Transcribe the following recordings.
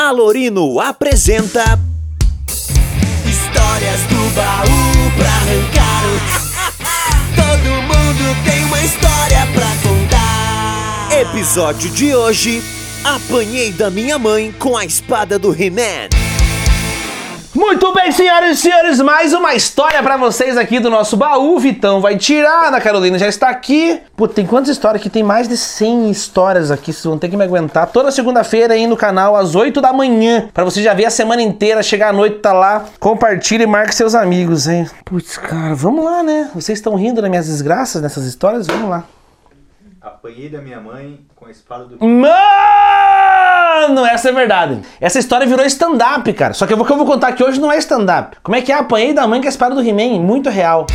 Alorino apresenta Histórias do baú pra arrancar. Todo mundo tem uma história pra contar. episódio de hoje. Apanhei da minha mãe com a espada do He-Man. Muito bem, senhoras e senhores, mais uma história pra vocês aqui do nosso baú. Vitão vai tirar, Ana Carolina já está aqui. Pô, tem quantas histórias aqui? Tem mais de 100 histórias aqui, vocês vão ter que me aguentar. Toda segunda-feira aí no canal, às 8 da manhã, pra você já ver a semana inteira, chegar à noite, tá lá, compartilha e marque seus amigos, hein? Putz, cara, vamos lá, né? Vocês estão rindo das minhas desgraças nessas histórias? Vamos lá. Apanhei da minha mãe com a espada do. Mano, essa é verdade. Essa história virou stand-up, cara. Só que o que eu vou contar aqui hoje não é stand-up. Como é que é? Apanhei da mãe com a espada do He-Man, muito real.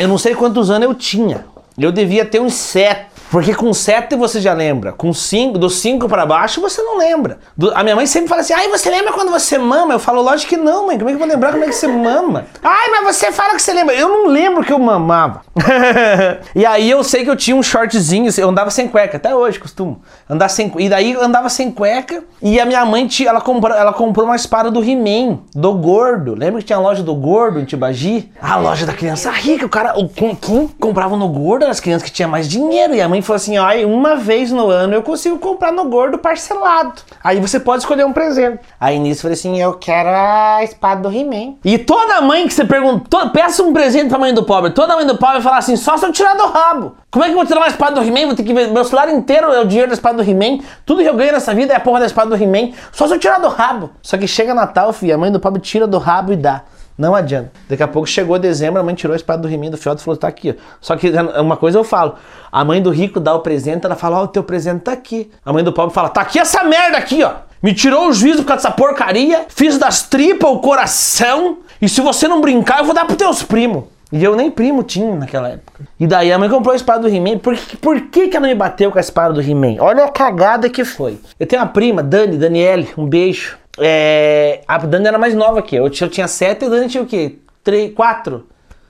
Eu não sei quantos anos eu tinha. Eu devia ter uns sete. Porque com sete você já lembra. Com cinco, dos cinco pra baixo você não lembra. Do- a minha mãe sempre fala assim: ai, você lembra quando você mama? Eu falo, lógico que não, mãe. Como é que eu vou lembrar como é que você mama? Ai, mas você fala que você lembra. Eu não lembro que eu mamava. e aí eu sei que eu tinha um shortzinho, eu andava sem cueca, até hoje costumo. Andar sem E daí eu andava sem cueca. E a minha mãe, tinha, ela, comprou, ela comprou uma espada do He-Man, do Gordo. Lembra que tinha a loja do Gordo em Tibagi? A loja da criança rica. O cara, o, quem, quem comprava no Gordo as crianças que tinham mais dinheiro. E a mãe falou assim: ai, uma vez no ano eu consigo comprar no Gordo parcelado. Aí você pode escolher um presente. Aí nisso eu falei assim: eu quero a espada do He-Man. E toda mãe que você perguntou, peça um presente pra mãe do pobre. Toda mãe do pobre vai falar assim: só se eu tirar do rabo. Como é que eu vou tirar uma espada do He-Man? Vou ter que ver. Meu celular inteiro é o dinheiro da espada do He-Man. Tudo que eu ganho nessa vida é a porra da espada do He-Man. Só se eu tirar do rabo. Só que chega Natal, filho, a mãe do pobre tira do rabo e dá. Não adianta. Daqui a pouco chegou dezembro, a mãe tirou a espada do He-Man do Fiodo e falou: tá aqui. Só que uma coisa eu falo: a mãe do rico dá o presente, ela fala: ó, o teu presente tá aqui. A mãe do pobre fala: tá aqui essa merda aqui, ó. Me tirou o juízo por causa dessa porcaria, fiz das tripas o coração, e se você não brincar, eu vou dar pros teus primos. E eu nem primo tinha naquela época. E daí a mãe comprou a espada do He-Man. Por, que- por que, que ela me bateu com a espada do He-Man? Olha a cagada que foi. Eu tenho uma prima, Dani, Daniele, um beijo. É, a Dani era mais nova que eu. Eu tinha, sete e a Dani tinha o quê? Três, quatro?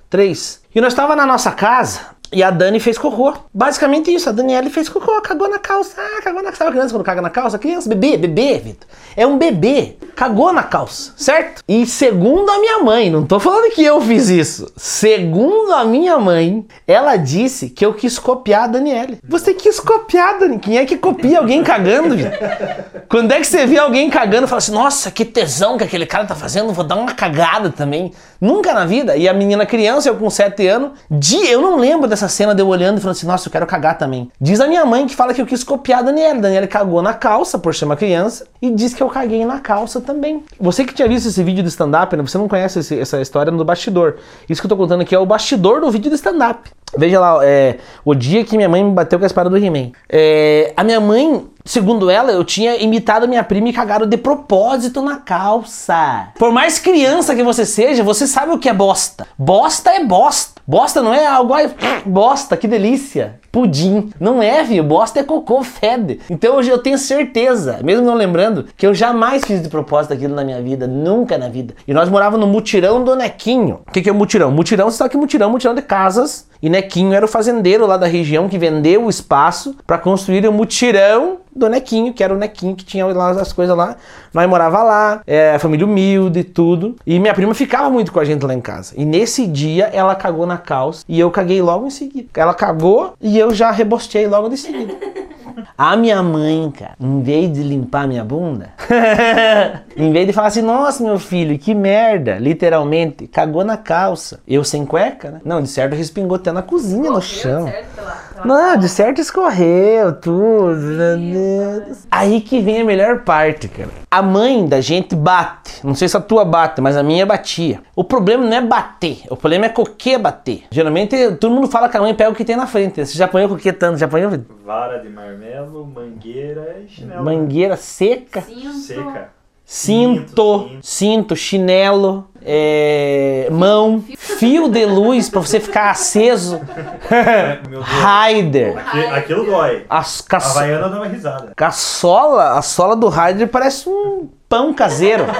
Três. E nós estava na nossa casa e a Dani fez cocô. Basicamente isso, a Daniele fez cocô, cagou na calça. Ah, cagou na calça. Sabe a criança quando caga na calça? Criança, bebê, bebê, Vitor. É um bebê. Cagou na calça, certo? E segundo a minha mãe, não tô falando que eu fiz isso. Segundo a minha mãe, ela disse que eu quis copiar a Daniele. Você quis copiar, Dani? Quem é que copia alguém cagando, Vitor? Quando é que você vê alguém cagando e fala assim, nossa, que tesão que aquele cara tá fazendo, vou dar uma cagada também. Nunca na vida. E a menina criança, eu com 7 anos, de, eu não lembro dessa cena de eu olhando e falando assim, nossa, eu quero cagar também. Diz a minha mãe que fala que eu quis copiar a Daniela. A Daniela cagou na calça, por ser uma criança, e diz que eu caguei na calça também. Você que tinha visto esse vídeo do stand-up, né, você não conhece esse- essa história no bastidor. Isso que eu tô contando aqui é o bastidor do vídeo do stand-up. Veja lá, é, o dia que minha mãe me bateu com a espada do He-Man. É, a minha mãe, segundo ela, eu tinha imitado a minha prima e cagado de propósito na calça. Por mais criança que você seja, você sabe o que é bosta. Bosta é bosta. Bosta não é algo. ai, bosta, que delícia. Pudim. Não é, viu? Bosta é cocô, fede. Então hoje eu tenho certeza, mesmo não lembrando, que eu jamais fiz de propósito aquilo na minha vida. Nunca na vida. E nós morávamos no mutirão do Nequinho. O que, que é mutirão? Mutirão, você sabe que mutirão, mutirão de casas. E Nequinho era o fazendeiro lá da região que vendeu o espaço para construir o mutirão do Nequinho, que era o Nequinho que tinha lá as coisas lá. Nós morava lá, é, família humilde e tudo. E minha prima ficava muito com a gente lá em casa. E nesse dia ela cagou na calça e eu caguei logo em seguida. Ela cagou e eu já rebostei logo de seguida. A minha mãe, cara, em vez de limpar minha bunda, em vez de falar assim, nossa, meu filho, que merda, literalmente, cagou na calça. Eu sem cueca, né? Não, de certo respingou até na cozinha, no chão. Não, de certo escorreu tudo, meu Deus. Aí que vem a melhor parte, cara. A mãe da gente bate. Não sei se a tua bate, mas a minha batia. O problema não é bater, o problema é com o que bater. Geralmente todo mundo fala que a mãe pega o que tem na frente. Você já apanhou com o que tanto? Já apanhou? Vara de marmelo, mangueira e chinelo. Mangueira seca, Seca. Cinto, Cinto, chinelo, é, mão, fio de luz pra você ficar aceso. Raider, Aqui- aquilo dói. as A Havaiana dá uma risada. a sola, a sola do Raider parece um pão caseiro.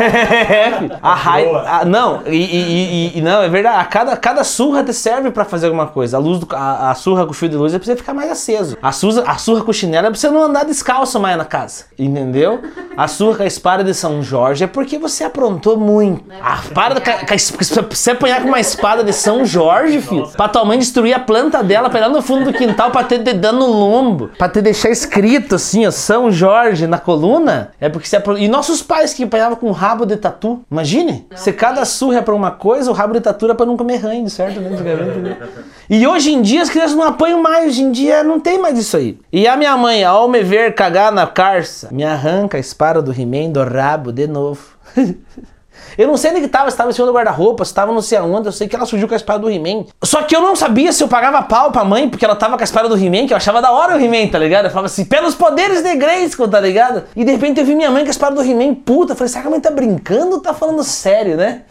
É, filho. a Boa. a- não, e, e- e- e- não, é verdade, a cada, cada surra te serve pra fazer alguma coisa. A, luz do, a, a surra com fio de luz é pra você ficar mais aceso. A surra, a surra com chinelo é pra você não andar descalço mais na casa, entendeu? A surra com a espada de São Jorge é porque você aprontou muito. A espada, com a- com a es- você apanhar com uma espada de São Jorge, filho, pra tua mãe destruir a planta dela, pra ir lá no fundo do quintal pra ter no lombo, pra te deixar escrito assim, ó, São Jorge na coluna, é porque você aprontou. Nossos pais que apanhavam com rabo de tatu, imagine, se cada surra é pra uma coisa, o rabo de tatu era pra não comer ranho, certo? Né? Né? E hoje em dia as crianças não apanham mais, hoje em dia não tem mais isso aí. E a minha mãe, ao me ver cagar na carça, me arranca a espada do He-Man do rabo de novo. Eu não sei onde que tava, se tava em cima do guarda-roupa, se tava não sei aonde, eu sei que ela surgiu com a espada do He-Man. Só que eu não sabia se eu pagava pau pra mãe, porque ela tava com a espada do He-Man, que eu achava da hora o He-Man, tá ligado? Eu falava assim, pelos poderes de Grayskull, tá ligado? E de repente eu vi minha mãe com a espada do He-Man, puta, eu falei, será que a mãe tá brincando ou tá falando sério, né?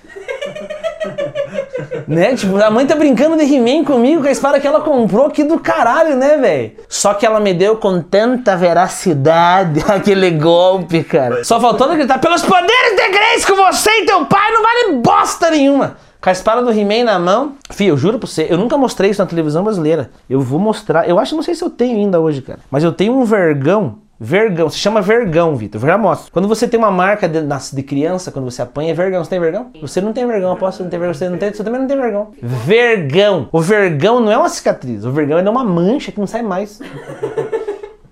Né? Tipo, a mãe tá brincando de He-Man comigo com a espada que ela comprou, que do caralho, né, velho? Só que ela me deu com tanta veracidade aquele golpe, cara. Só faltou ela gritar, pelos poderes de Grayskull, você e teu pai não vale bosta nenhuma. Com a espada do He-Man na mão. Fih, eu juro pra você, eu nunca mostrei isso na televisão brasileira. Eu vou mostrar, eu acho, não sei se eu tenho ainda hoje, cara. Mas eu tenho um vergão Vergão, se chama vergão, Vitor. Já mostro. Quando você tem uma marca de, de criança, quando você apanha, é vergão. Você tem vergão? Você não tem vergão, aposto não tem vergão. Você, não tem, você também não tem vergão. Vergão. O vergão não é uma cicatriz. O vergão é uma mancha que não sai mais.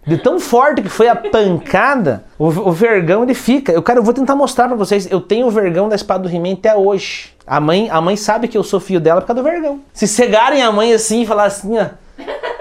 De tão forte que foi a pancada, o, o vergão ele fica. Eu, cara, eu vou tentar mostrar pra vocês. Eu tenho o vergão da espada do He-Man até hoje. A mãe, a mãe sabe que eu sou filho dela por causa do vergão. Se cegarem a mãe assim e falar assim, ó.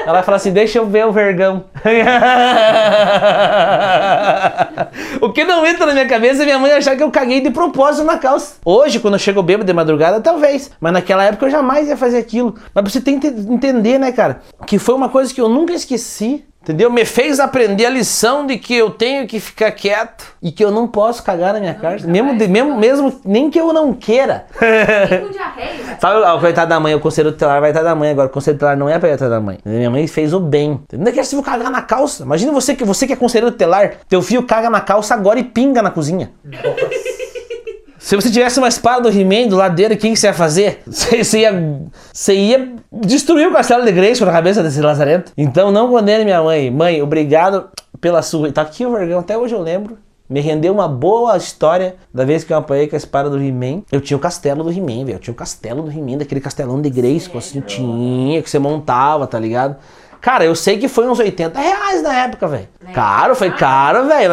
Ela vai falar assim, deixa eu ver o vergão. o que não entra na minha cabeça é minha mãe achar que eu caguei de propósito na calça. Hoje, quando eu chego bêbado de madrugada, talvez. Mas naquela época eu jamais ia fazer aquilo. Mas você tem que entender, né, cara? Que foi uma coisa que eu nunca esqueci. Entendeu? Me fez aprender a lição de que eu tenho que ficar quieto e que eu não posso cagar na minha casa. Mesmo, de- mesmo, mesmo, nem que eu não queira. Com diarreia. Sabe, ó, o coitado da mãe, o conselho tutelar vai estar da mãe agora. O conselho tutelar não é pra atrás da mãe. Minha mãe fez o bem. Não é que você vai cagar na calça. Imagina você que você que é conselheiro tutelar, teu filho caga na calça agora e pinga na cozinha. Se você tivesse uma espada do He-Man do lado dele, o que, você ia fazer? Você, ia, você ia destruir o castelo de Grayskull na cabeça desse lazarento. Então não condene minha mãe. Mãe, obrigado pela sua... Tá aqui o vergão, até hoje eu lembro. Me rendeu uma boa história da vez que eu apanhei com a espada do He-Man. Eu tinha o castelo do He-Man, velho. Eu tinha o castelo do He-Man, daquele castelão de Grayskull, assim, tinha, que você montava, tá ligado? Cara, eu sei que foi uns 80 reais na época, velho. Caro, foi caro, velho.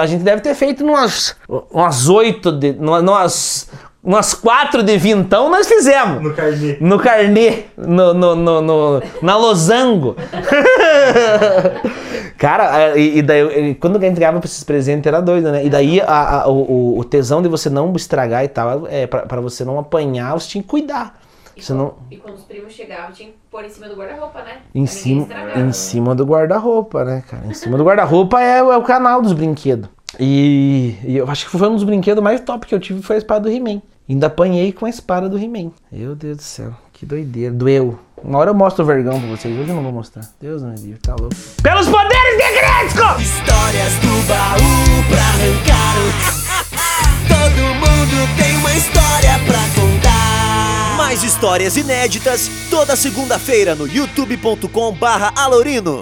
A gente deve ter feito umas, umas 8, de, umas, umas 4 de vintão, nós fizemos. No carnê. No carnê, no, no, no, no- na losango. Cara, e, e daí, quando eu entregava pra esses presentes era doido, né? E daí a- a- o, o- o tesão de você não estragar e tal, é pra, pra você não apanhar, você tinha que cuidar. E, Você não, quando, e quando os primos chegavam, tinha que pôr em cima do guarda-roupa, né? em cima, em cima do guarda-roupa, né, cara? Em cima do guarda-roupa é, o- é o canal dos brinquedos. E, e eu acho que foi um dos brinquedos mais top que eu tive foi a espada do He-Man. Ainda apanhei com a espada do He-Man. Meu Deus do céu, que doideira. Doeu. Uma hora eu mostro o vergão pra vocês, hoje eu não vou mostrar. Deus me livre, tá louco. Pelos poderes de Grayskull! Histórias do baú histórias inéditas toda segunda-feira no youtube.com barra alorino.